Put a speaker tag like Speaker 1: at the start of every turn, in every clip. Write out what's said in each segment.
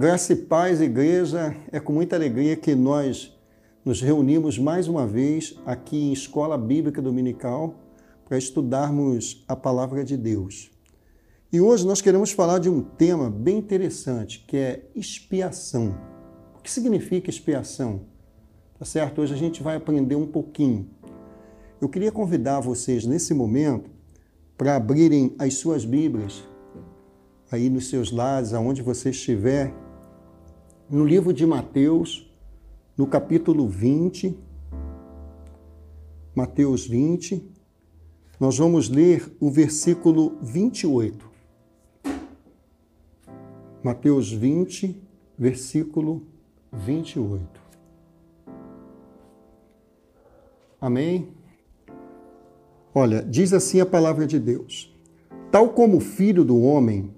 Speaker 1: Graça e paz, igreja, é com muita alegria que nós nos reunimos mais uma vez aqui em Escola Bíblica Dominical para estudarmos a palavra de Deus. E hoje nós queremos falar de um tema bem interessante, que é expiação. O que significa expiação? Tá certo? Hoje a gente vai aprender um pouquinho. Eu queria convidar vocês nesse momento para abrirem as suas Bíblias aí nos seus lares, aonde você estiver, no livro de Mateus, no capítulo 20, Mateus 20, nós vamos ler o versículo 28. Mateus 20, versículo 28. Amém? Olha, diz assim a palavra de Deus: Tal como o filho do homem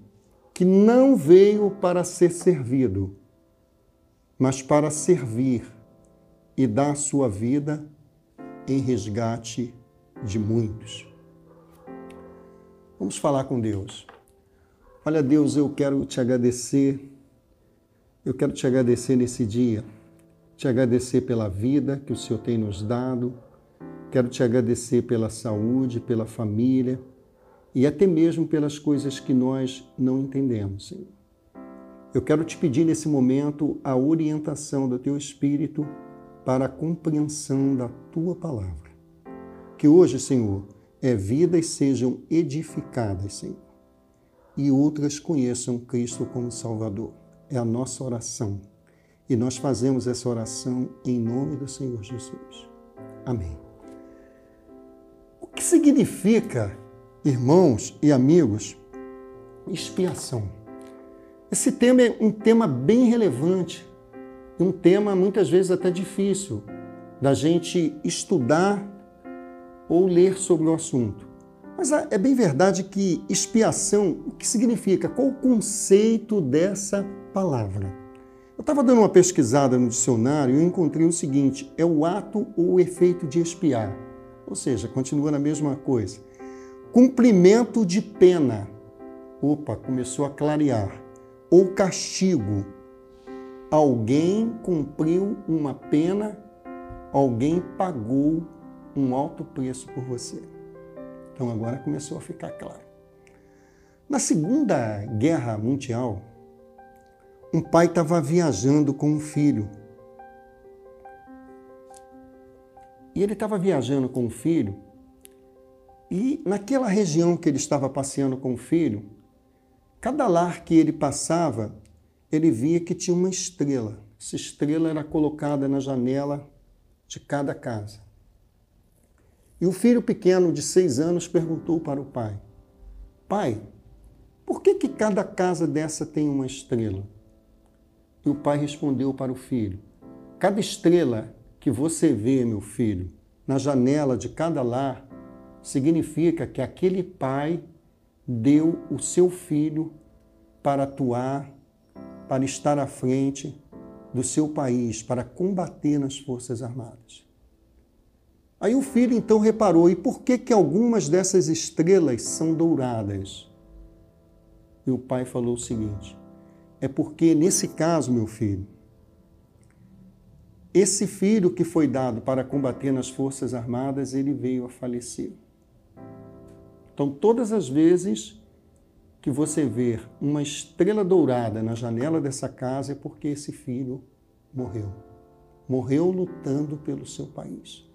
Speaker 1: que não veio para ser servido, mas para servir e dar sua vida em resgate de muitos. Vamos falar com Deus. Olha, Deus, eu quero te agradecer. Eu quero te agradecer nesse dia, te agradecer pela vida que o Senhor tem nos dado. Quero te agradecer pela saúde, pela família e até mesmo pelas coisas que nós não entendemos, Senhor. Eu quero te pedir nesse momento a orientação do teu Espírito para a compreensão da tua palavra. Que hoje, Senhor, é vidas sejam edificadas, Senhor, e outras conheçam Cristo como Salvador. É a nossa oração. E nós fazemos essa oração em nome do Senhor Jesus. Amém. O que significa irmãos e amigos, expiação. Esse tema é um tema bem relevante, um tema muitas vezes até difícil da gente estudar ou ler sobre o assunto. Mas é bem verdade que expiação, o que significa? Qual o conceito dessa palavra? Eu estava dando uma pesquisada no dicionário e encontrei o seguinte: é o ato ou o efeito de expiar. Ou seja, continua na mesma coisa Cumprimento de pena. Opa, começou a clarear. Ou castigo. Alguém cumpriu uma pena, alguém pagou um alto preço por você. Então agora começou a ficar claro. Na Segunda Guerra Mundial, um pai estava viajando com um filho. E ele estava viajando com o filho e naquela região que ele estava passeando com o filho, cada lar que ele passava, ele via que tinha uma estrela. Essa estrela era colocada na janela de cada casa. E o filho pequeno de seis anos perguntou para o pai: Pai, por que, que cada casa dessa tem uma estrela? E o pai respondeu para o filho: Cada estrela que você vê, meu filho, na janela de cada lar, significa que aquele pai deu o seu filho para atuar, para estar à frente do seu país, para combater nas Forças Armadas. Aí o filho então reparou: e por que, que algumas dessas estrelas são douradas? E o pai falou o seguinte: é porque nesse caso, meu filho, esse filho que foi dado para combater nas Forças Armadas, ele veio a falecer. Então, todas as vezes que você ver uma estrela dourada na janela dessa casa é porque esse filho morreu. Morreu lutando pelo seu país.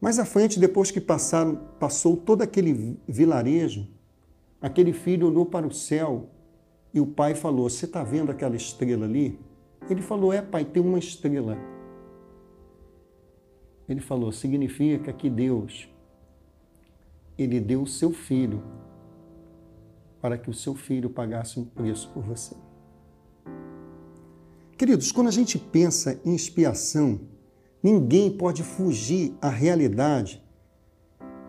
Speaker 1: Mais à frente, depois que passaram, passou todo aquele vilarejo, aquele filho olhou para o céu e o pai falou: Você está vendo aquela estrela ali? Ele falou: É, pai, tem uma estrela. Ele falou: Significa que Deus ele deu o seu filho para que o seu filho pagasse um preço por você. Queridos, quando a gente pensa em expiação, ninguém pode fugir à realidade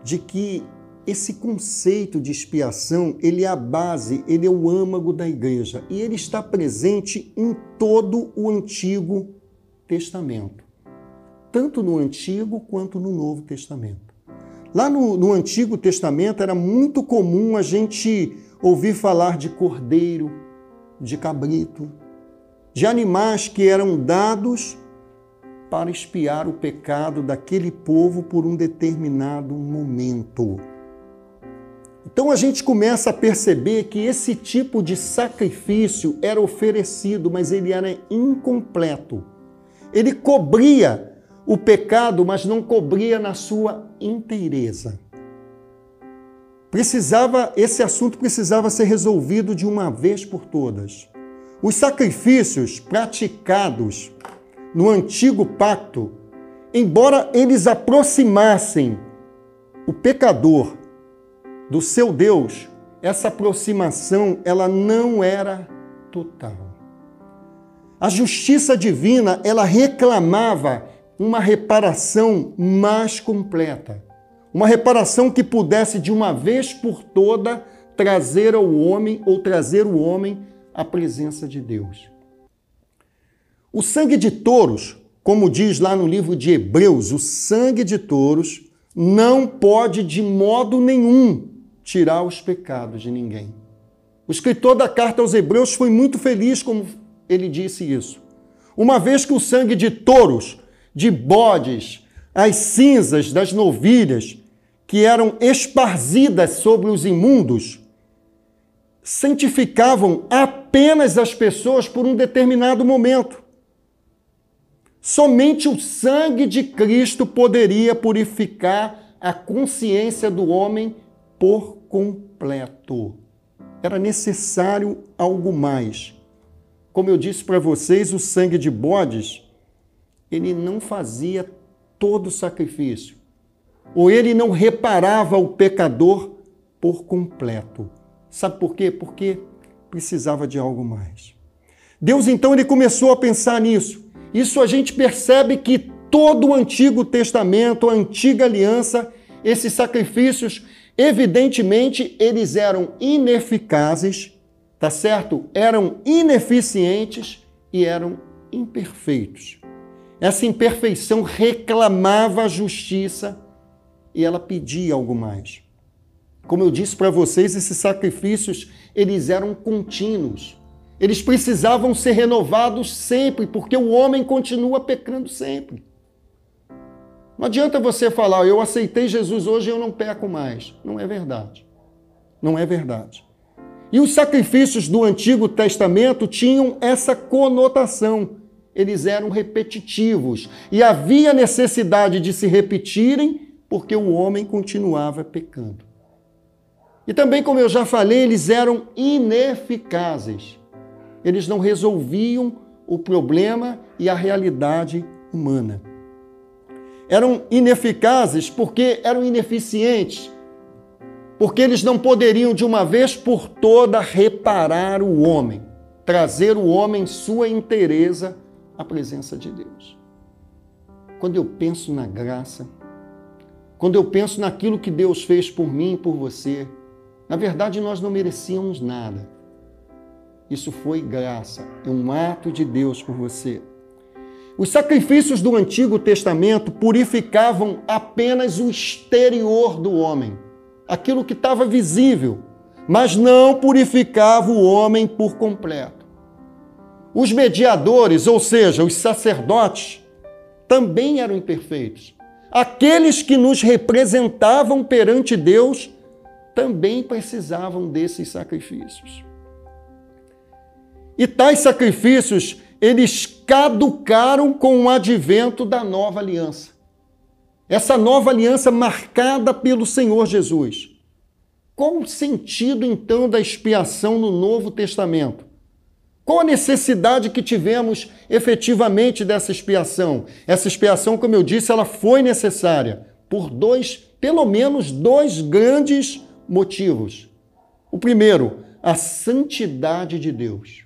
Speaker 1: de que esse conceito de expiação, ele é a base, ele é o âmago da igreja e ele está presente em todo o Antigo Testamento, tanto no Antigo quanto no Novo Testamento. Lá no, no Antigo Testamento era muito comum a gente ouvir falar de cordeiro, de cabrito, de animais que eram dados para espiar o pecado daquele povo por um determinado momento. Então a gente começa a perceber que esse tipo de sacrifício era oferecido, mas ele era incompleto. Ele cobria o pecado, mas não cobria na sua inteireza. Precisava, esse assunto precisava ser resolvido de uma vez por todas. Os sacrifícios praticados no antigo pacto, embora eles aproximassem o pecador do seu Deus, essa aproximação ela não era total. A justiça divina, ela reclamava uma reparação mais completa. Uma reparação que pudesse de uma vez por toda trazer ao homem ou trazer o homem à presença de Deus. O sangue de touros, como diz lá no livro de Hebreus, o sangue de touros não pode de modo nenhum tirar os pecados de ninguém. O escritor da carta aos Hebreus foi muito feliz como ele disse isso. Uma vez que o sangue de touros, de bodes, as cinzas das novilhas, que eram esparzidas sobre os imundos, santificavam apenas as pessoas por um determinado momento. Somente o sangue de Cristo poderia purificar a consciência do homem por completo. Era necessário algo mais. Como eu disse para vocês, o sangue de bodes, ele não fazia todo o sacrifício. Ou ele não reparava o pecador por completo. Sabe por quê? Porque precisava de algo mais. Deus então ele começou a pensar nisso. Isso a gente percebe que todo o Antigo Testamento, a antiga aliança, esses sacrifícios Evidentemente, eles eram ineficazes, tá certo? Eram ineficientes e eram imperfeitos. Essa imperfeição reclamava a justiça e ela pedia algo mais. Como eu disse para vocês, esses sacrifícios, eles eram contínuos. Eles precisavam ser renovados sempre, porque o homem continua pecando sempre. Não adianta você falar, eu aceitei Jesus hoje e eu não peco mais. Não é verdade. Não é verdade. E os sacrifícios do Antigo Testamento tinham essa conotação. Eles eram repetitivos e havia necessidade de se repetirem porque o homem continuava pecando. E também, como eu já falei, eles eram ineficazes. Eles não resolviam o problema e a realidade humana eram ineficazes porque eram ineficientes, porque eles não poderiam de uma vez por toda reparar o homem, trazer o homem sua inteireza à presença de Deus. Quando eu penso na graça, quando eu penso naquilo que Deus fez por mim e por você, na verdade nós não merecíamos nada. Isso foi graça, é um ato de Deus por você. Os sacrifícios do Antigo Testamento purificavam apenas o exterior do homem, aquilo que estava visível, mas não purificava o homem por completo. Os mediadores, ou seja, os sacerdotes, também eram imperfeitos. Aqueles que nos representavam perante Deus também precisavam desses sacrifícios. E tais sacrifícios eles caducaram com o advento da nova aliança. Essa nova aliança marcada pelo Senhor Jesus. Qual o sentido então da expiação no Novo Testamento? Qual a necessidade que tivemos efetivamente dessa expiação? Essa expiação, como eu disse, ela foi necessária por dois, pelo menos dois grandes motivos. O primeiro, a santidade de Deus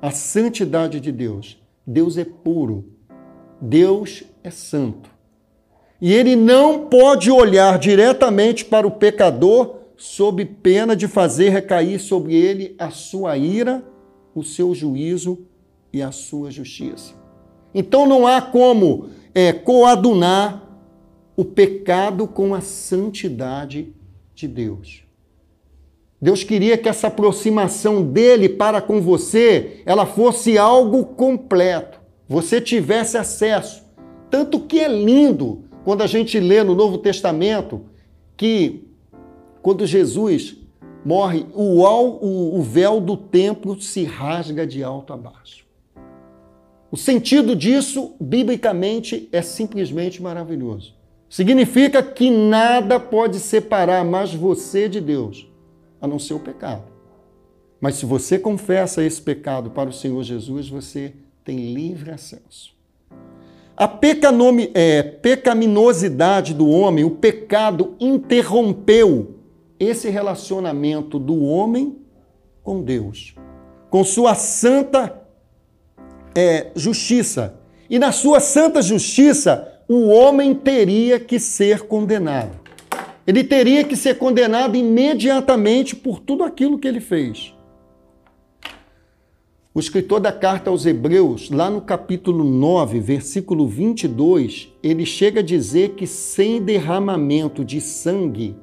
Speaker 1: a santidade de Deus. Deus é puro. Deus é santo. E ele não pode olhar diretamente para o pecador sob pena de fazer recair sobre ele a sua ira, o seu juízo e a sua justiça. Então não há como é, coadunar o pecado com a santidade de Deus. Deus queria que essa aproximação dele para com você, ela fosse algo completo. Você tivesse acesso. Tanto que é lindo quando a gente lê no Novo Testamento que quando Jesus morre, o, o, o véu do templo se rasga de alto a baixo. O sentido disso, biblicamente, é simplesmente maravilhoso. Significa que nada pode separar mais você de Deus, a não ser o pecado. Mas se você confessa esse pecado para o Senhor Jesus, você tem livre acesso. A pecanome, é, pecaminosidade do homem, o pecado interrompeu esse relacionamento do homem com Deus, com sua santa é, justiça. E na sua santa justiça, o homem teria que ser condenado. Ele teria que ser condenado imediatamente por tudo aquilo que ele fez. O escritor da carta aos Hebreus, lá no capítulo 9, versículo 22, ele chega a dizer que sem derramamento de sangue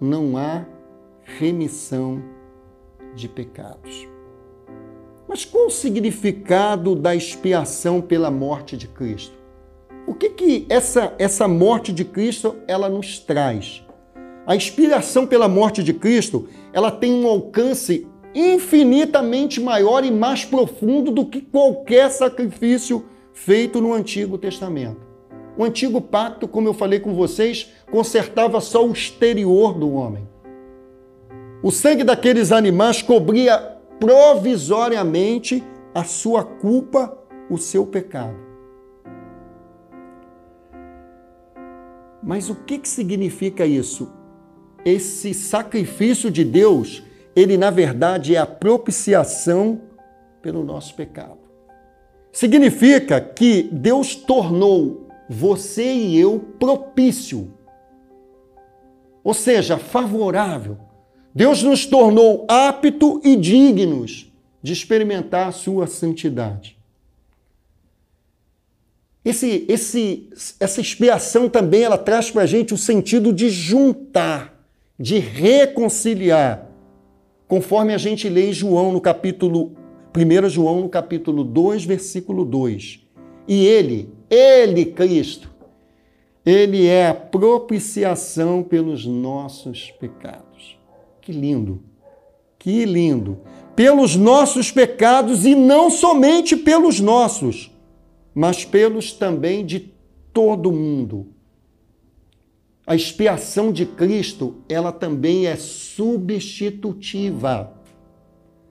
Speaker 1: não há remissão de pecados. Mas qual o significado da expiação pela morte de Cristo? O que que essa, essa morte de Cristo ela nos traz? A expiação pela morte de Cristo, ela tem um alcance infinitamente maior e mais profundo do que qualquer sacrifício feito no Antigo Testamento. O antigo pacto, como eu falei com vocês, consertava só o exterior do homem. O sangue daqueles animais cobria provisoriamente a sua culpa, o seu pecado. Mas o que, que significa isso? Esse sacrifício de Deus, ele na verdade é a propiciação pelo nosso pecado. Significa que Deus tornou você e eu propício, ou seja, favorável Deus nos tornou apto e dignos de experimentar a sua santidade. Esse, esse, essa expiação também ela traz para a gente o sentido de juntar, de reconciliar, conforme a gente lê em João no capítulo 1 João no capítulo 2, versículo 2. E ele, ele, Cristo, ele é a propiciação pelos nossos pecados. Que lindo! Que lindo! Pelos nossos pecados e não somente pelos nossos, mas pelos também de todo mundo. A expiação de Cristo, ela também é substitutiva.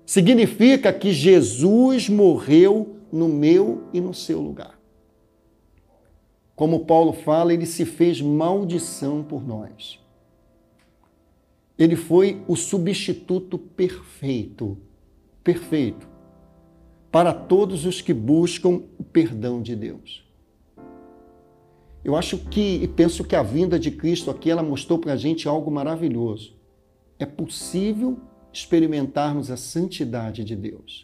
Speaker 1: Significa que Jesus morreu no meu e no seu lugar. Como Paulo fala, ele se fez maldição por nós. Ele foi o substituto perfeito, perfeito, para todos os que buscam o perdão de Deus. Eu acho que, e penso que a vinda de Cristo aqui, ela mostrou para a gente algo maravilhoso. É possível experimentarmos a santidade de Deus.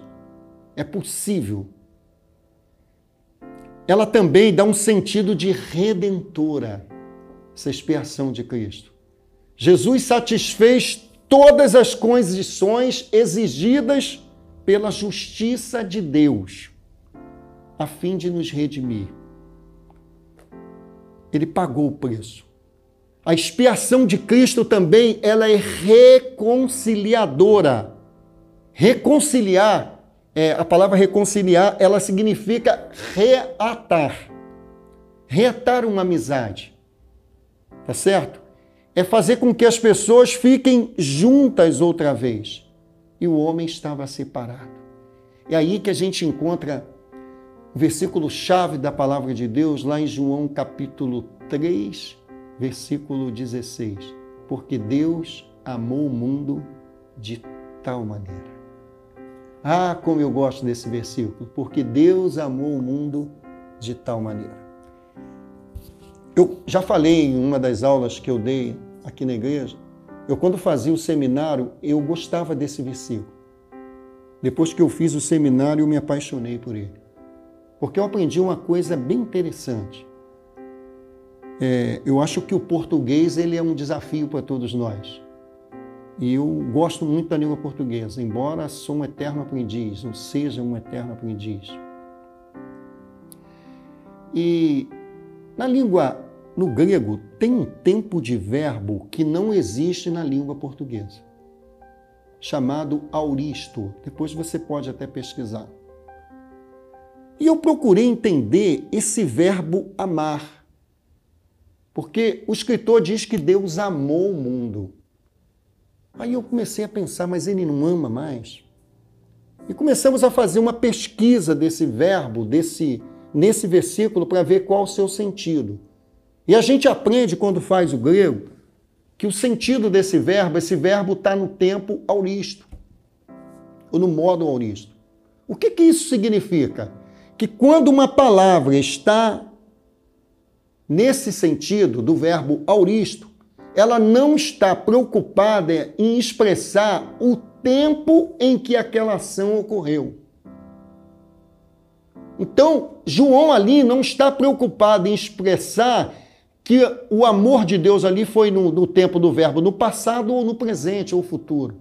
Speaker 1: É possível. Ela também dá um sentido de redentora, essa expiação de Cristo. Jesus satisfez todas as condições exigidas pela justiça de Deus, a fim de nos redimir. Ele pagou o preço. A expiação de Cristo também, ela é reconciliadora. Reconciliar, é, a palavra reconciliar, ela significa reatar. Reatar uma amizade. Tá certo? é fazer com que as pessoas fiquem juntas outra vez. E o homem estava separado. É aí que a gente encontra o versículo chave da palavra de Deus, lá em João capítulo 3, versículo 16. Porque Deus amou o mundo de tal maneira. Ah, como eu gosto desse versículo, porque Deus amou o mundo de tal maneira. Eu já falei em uma das aulas que eu dei aqui na igreja, eu quando fazia o seminário, eu gostava desse versículo. Depois que eu fiz o seminário, eu me apaixonei por ele. Porque eu aprendi uma coisa bem interessante. É, eu acho que o português ele é um desafio para todos nós. E eu gosto muito da língua portuguesa, embora sou um eterno aprendiz, ou seja um eterno aprendiz. E na língua, no grego, tem um tempo de verbo que não existe na língua portuguesa, chamado auristo. Depois você pode até pesquisar. E eu procurei entender esse verbo amar. Porque o escritor diz que Deus amou o mundo. Aí eu comecei a pensar, mas ele não ama mais? E começamos a fazer uma pesquisa desse verbo, desse nesse versículo para ver qual o seu sentido. E a gente aprende quando faz o grego que o sentido desse verbo, esse verbo está no tempo auristo, ou no modo auristo. O que, que isso significa? Que quando uma palavra está nesse sentido do verbo auristo, ela não está preocupada em expressar o tempo em que aquela ação ocorreu. Então, João ali não está preocupado em expressar que o amor de Deus ali foi no, no tempo do verbo, no passado ou no presente ou futuro.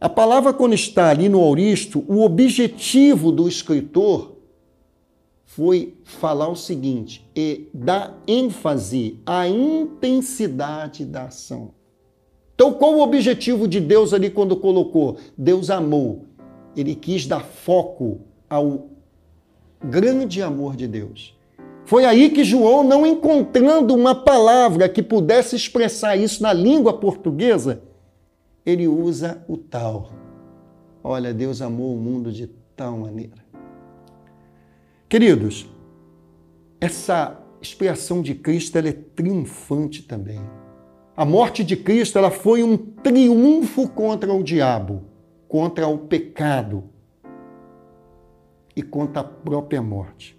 Speaker 1: A palavra, quando está ali no auristo, o objetivo do escritor foi falar o seguinte, e dar ênfase à intensidade da ação. Então, qual o objetivo de Deus ali quando colocou? Deus amou. Ele quis dar foco ao grande amor de Deus. Foi aí que João, não encontrando uma palavra que pudesse expressar isso na língua portuguesa, ele usa o tal. Olha, Deus amou o mundo de tal maneira. Queridos, essa expiação de Cristo é triunfante também. A morte de Cristo ela foi um triunfo contra o diabo, contra o pecado, e contra a própria morte.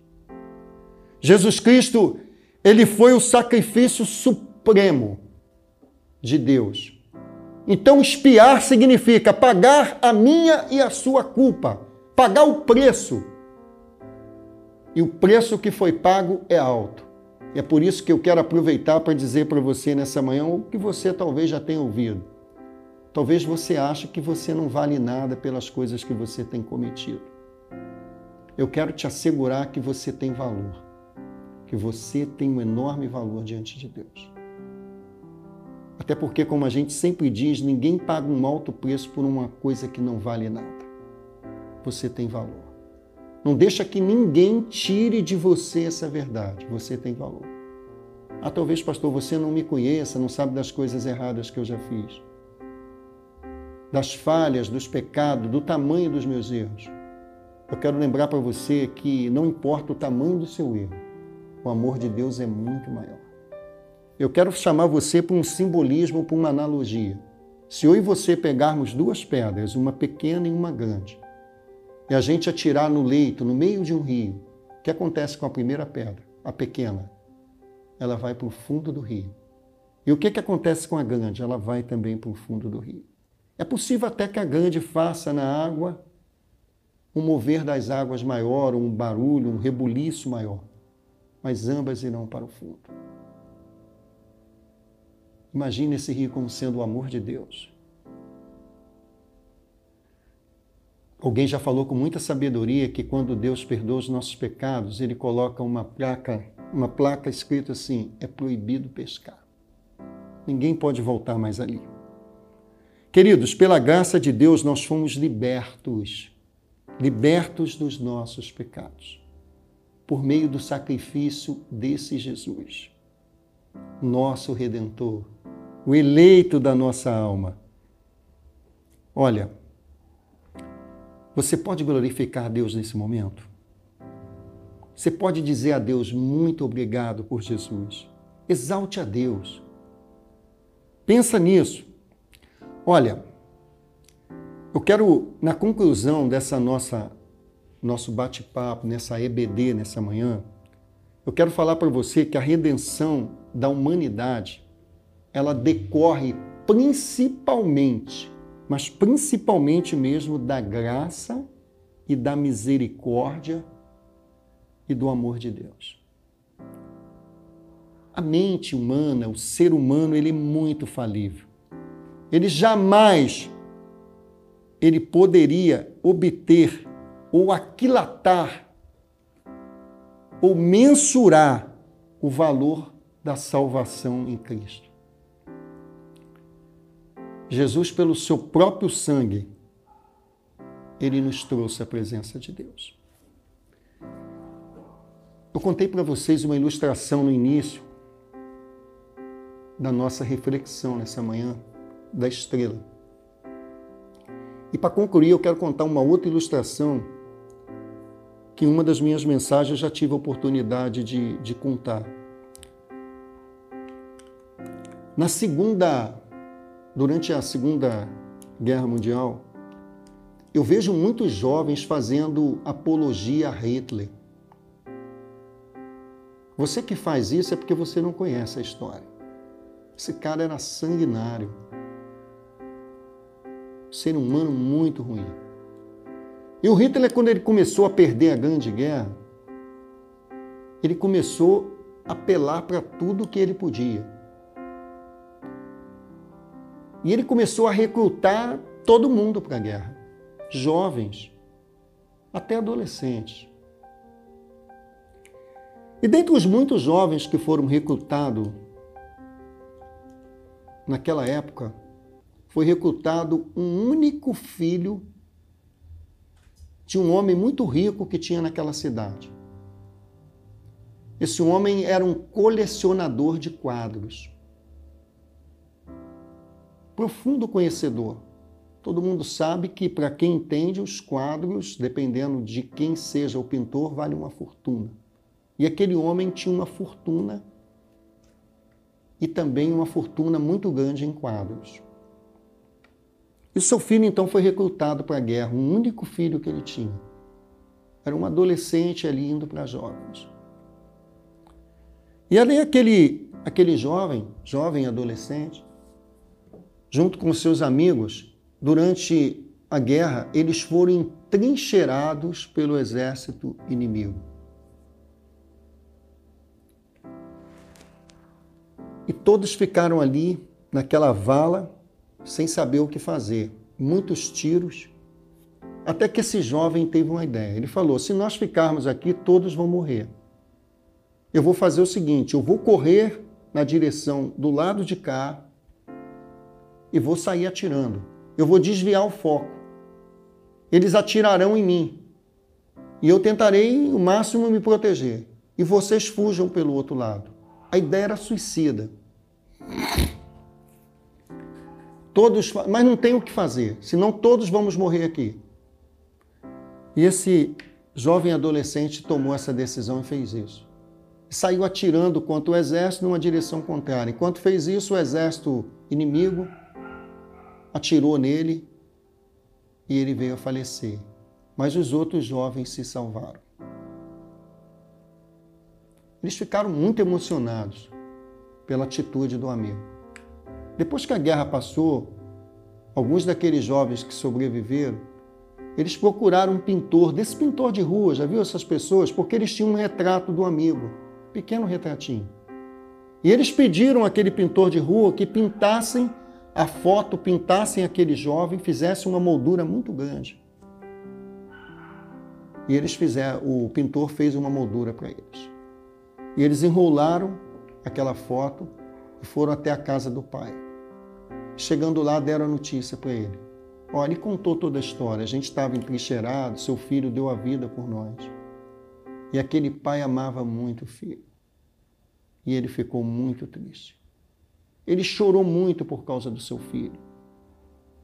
Speaker 1: Jesus Cristo, ele foi o sacrifício supremo de Deus. Então, espiar significa pagar a minha e a sua culpa, pagar o preço. E o preço que foi pago é alto. E é por isso que eu quero aproveitar para dizer para você nessa manhã o que você talvez já tenha ouvido. Talvez você ache que você não vale nada pelas coisas que você tem cometido eu quero te assegurar que você tem valor, que você tem um enorme valor diante de Deus. Até porque, como a gente sempre diz, ninguém paga um alto preço por uma coisa que não vale nada. Você tem valor. Não deixa que ninguém tire de você essa verdade. Você tem valor. Ah, talvez, pastor, você não me conheça, não sabe das coisas erradas que eu já fiz, das falhas, dos pecados, do tamanho dos meus erros. Eu quero lembrar para você que não importa o tamanho do seu erro, o amor de Deus é muito maior. Eu quero chamar você para um simbolismo, para uma analogia. Se eu e você pegarmos duas pedras, uma pequena e uma grande, e a gente atirar no leito, no meio de um rio, o que acontece com a primeira pedra, a pequena? Ela vai para o fundo do rio. E o que, que acontece com a grande? Ela vai também para o fundo do rio. É possível até que a grande faça na água um mover das águas maior, um barulho, um rebuliço maior, mas ambas irão para o fundo. Imagine esse rio como sendo o amor de Deus. Alguém já falou com muita sabedoria que quando Deus perdoa os nossos pecados, ele coloca uma placa, uma placa escrita assim: é proibido pescar. Ninguém pode voltar mais ali. Queridos, pela graça de Deus nós fomos libertos libertos dos nossos pecados, por meio do sacrifício desse Jesus, nosso redentor, o eleito da nossa alma. Olha, você pode glorificar a Deus nesse momento? Você pode dizer a Deus muito obrigado por Jesus. Exalte a Deus. Pensa nisso. Olha, eu quero, na conclusão dessa nossa nosso bate-papo, nessa EBD, nessa manhã, eu quero falar para você que a redenção da humanidade, ela decorre principalmente, mas principalmente mesmo da graça e da misericórdia e do amor de Deus. A mente humana, o ser humano, ele é muito falível. ele jamais ele poderia obter ou aquilatar ou mensurar o valor da salvação em Cristo. Jesus, pelo seu próprio sangue, ele nos trouxe a presença de Deus. Eu contei para vocês uma ilustração no início da nossa reflexão nessa manhã da estrela. E para concluir, eu quero contar uma outra ilustração que em uma das minhas mensagens já tive a oportunidade de, de contar. Na segunda, durante a Segunda Guerra Mundial, eu vejo muitos jovens fazendo apologia a Hitler. Você que faz isso é porque você não conhece a história. Esse cara era sanguinário. Ser humano muito ruim. E o Hitler, quando ele começou a perder a Grande Guerra, ele começou a apelar para tudo que ele podia. E ele começou a recrutar todo mundo para a guerra, jovens, até adolescentes. E dentre os muitos jovens que foram recrutados naquela época, foi recrutado um único filho de um homem muito rico que tinha naquela cidade. Esse homem era um colecionador de quadros profundo conhecedor. Todo mundo sabe que, para quem entende, os quadros, dependendo de quem seja o pintor, vale uma fortuna. E aquele homem tinha uma fortuna e também uma fortuna muito grande em quadros. E seu filho então foi recrutado para a guerra, um único filho que ele tinha. Era um adolescente ali indo para jovens. E ali aquele, aquele jovem, jovem adolescente, junto com seus amigos, durante a guerra, eles foram entrincheirados pelo exército inimigo. E todos ficaram ali, naquela vala, sem saber o que fazer. Muitos tiros. Até que esse jovem teve uma ideia. Ele falou: se nós ficarmos aqui, todos vão morrer. Eu vou fazer o seguinte: eu vou correr na direção do lado de cá, e vou sair atirando. Eu vou desviar o foco. Eles atirarão em mim. E eu tentarei o máximo me proteger. E vocês fujam pelo outro lado. A ideia era suicida. Todos, mas não tem o que fazer, senão todos vamos morrer aqui. E esse jovem adolescente tomou essa decisão e fez isso. Saiu atirando contra o exército numa direção contrária. Enquanto fez isso, o exército inimigo atirou nele e ele veio a falecer. Mas os outros jovens se salvaram. Eles ficaram muito emocionados pela atitude do amigo. Depois que a guerra passou, alguns daqueles jovens que sobreviveram, eles procuraram um pintor, desse pintor de rua, já viu essas pessoas? Porque eles tinham um retrato do amigo, pequeno retratinho. E eles pediram àquele pintor de rua que pintassem a foto pintassem aquele jovem, fizesse uma moldura muito grande. E eles fizeram, o pintor fez uma moldura para eles. E eles enrolaram aquela foto e foram até a casa do pai. Chegando lá, deram a notícia para ele. Olha, ele contou toda a história. A gente estava entrincheirado, seu filho deu a vida por nós. E aquele pai amava muito o filho. E ele ficou muito triste. Ele chorou muito por causa do seu filho.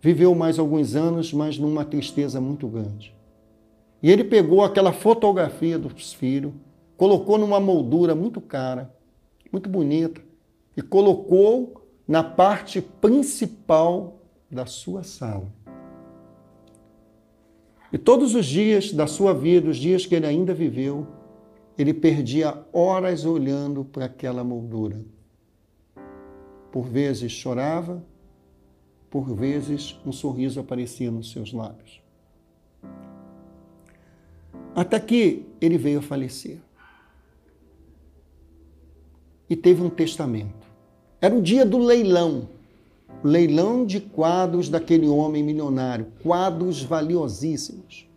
Speaker 1: Viveu mais alguns anos, mas numa tristeza muito grande. E ele pegou aquela fotografia dos filhos, colocou numa moldura muito cara, muito bonita, e colocou na parte principal da sua sala. E todos os dias da sua vida, os dias que ele ainda viveu, ele perdia horas olhando para aquela moldura. Por vezes chorava, por vezes um sorriso aparecia nos seus lábios. Até que ele veio a falecer. E teve um testamento. Era o dia do leilão. leilão de quadros daquele homem milionário, quadros valiosíssimos.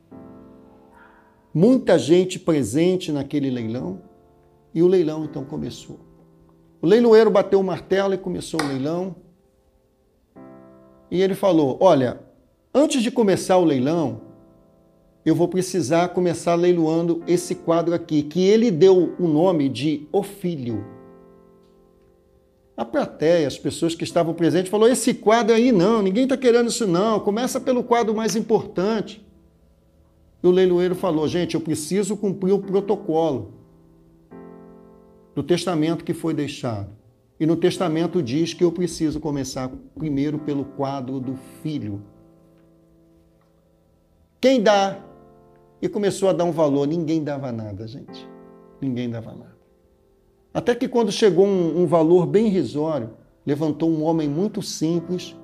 Speaker 1: Muita gente presente naquele leilão e o leilão então começou. O leiloeiro bateu o martelo e começou o leilão. E ele falou: Olha, antes de começar o leilão, eu vou precisar começar leiloando esse quadro aqui, que ele deu o nome de O Filho. A plateia, as pessoas que estavam presentes, falou: esse quadro aí não, ninguém está querendo isso não, começa pelo quadro mais importante. E o leiloeiro falou: gente, eu preciso cumprir o protocolo do testamento que foi deixado. E no testamento diz que eu preciso começar primeiro pelo quadro do filho. Quem dá e começou a dar um valor. Ninguém dava nada, gente. Ninguém dava nada. Até que quando chegou um, um valor bem irrisório, levantou um homem muito simples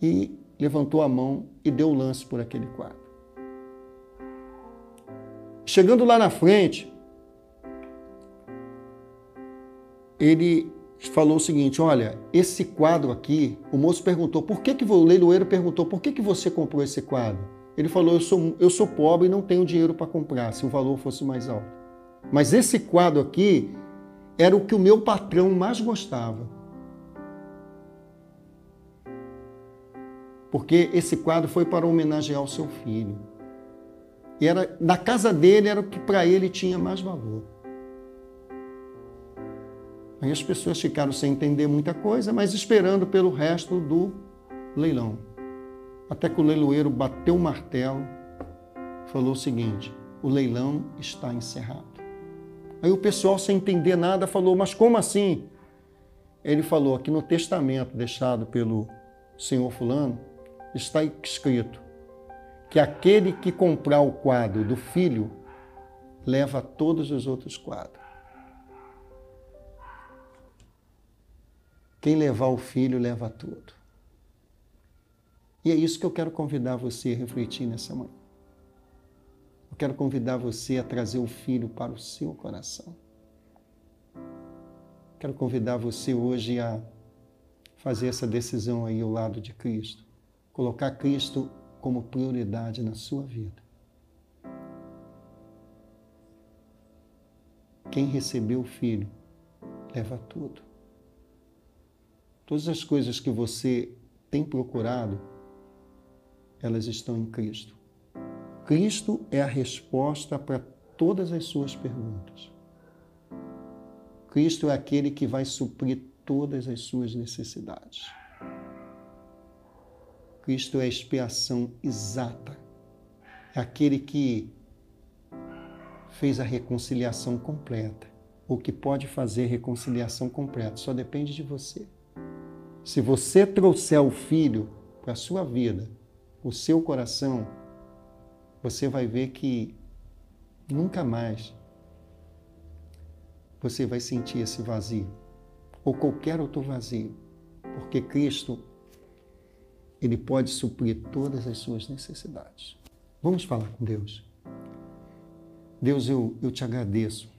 Speaker 1: e levantou a mão e deu o lance por aquele quadro. Chegando lá na frente, ele falou o seguinte: Olha, esse quadro aqui, o moço perguntou, por que, que o leiloeiro perguntou, por que, que você comprou esse quadro? Ele falou: eu sou, eu sou pobre e não tenho dinheiro para comprar, se o valor fosse mais alto. Mas esse quadro aqui era o que o meu patrão mais gostava. Porque esse quadro foi para homenagear o seu filho. E era da casa dele era o que para ele tinha mais valor. Aí as pessoas ficaram sem entender muita coisa, mas esperando pelo resto do leilão até que o leiloeiro bateu o martelo, falou o seguinte: o leilão está encerrado. Aí o pessoal, sem entender nada, falou: mas como assim? Ele falou: aqui no testamento deixado pelo senhor Fulano, está escrito que aquele que comprar o quadro do filho leva todos os outros quadros. Quem levar o filho leva tudo. E é isso que eu quero convidar você a refletir nessa manhã. Eu quero convidar você a trazer o filho para o seu coração. Quero convidar você hoje a fazer essa decisão aí ao lado de Cristo. Colocar Cristo como prioridade na sua vida. Quem recebeu o filho leva tudo. Todas as coisas que você tem procurado elas estão em Cristo. Cristo é a resposta para todas as suas perguntas. Cristo é aquele que vai suprir todas as suas necessidades. Cristo é a expiação exata. É aquele que fez a reconciliação completa. O que pode fazer reconciliação completa só depende de você. Se você trouxer o filho para a sua vida, o seu coração, você vai ver que nunca mais você vai sentir esse vazio ou qualquer outro vazio, porque Cristo ele pode suprir todas as suas necessidades. Vamos falar com Deus. Deus, eu, eu te agradeço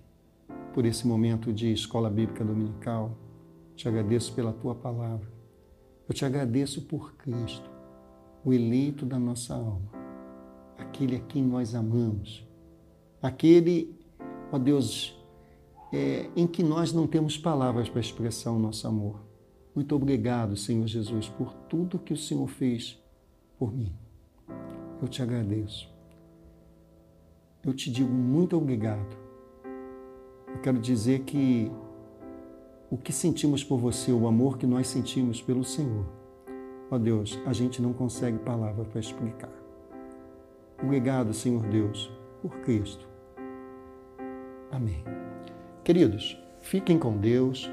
Speaker 1: por esse momento de escola bíblica dominical. Te agradeço pela tua palavra. Eu te agradeço por Cristo o eleito da nossa alma, aquele a quem nós amamos, aquele, ó Deus, é, em que nós não temos palavras para expressar o nosso amor. Muito obrigado, Senhor Jesus, por tudo que o Senhor fez por mim. Eu te agradeço. Eu te digo muito obrigado. Eu quero dizer que o que sentimos por você, o amor que nós sentimos pelo Senhor, Ó Deus, a gente não consegue palavra para explicar. Obrigado, Senhor Deus, por Cristo. Amém. Queridos, fiquem com Deus.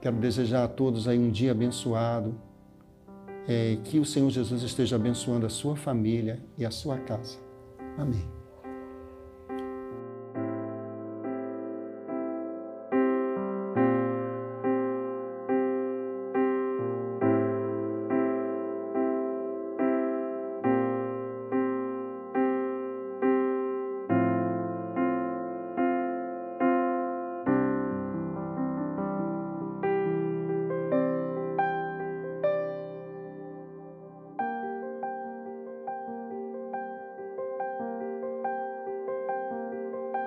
Speaker 1: Quero desejar a todos aí um dia abençoado. É, que o Senhor Jesus esteja abençoando a sua família e a sua casa. Amém.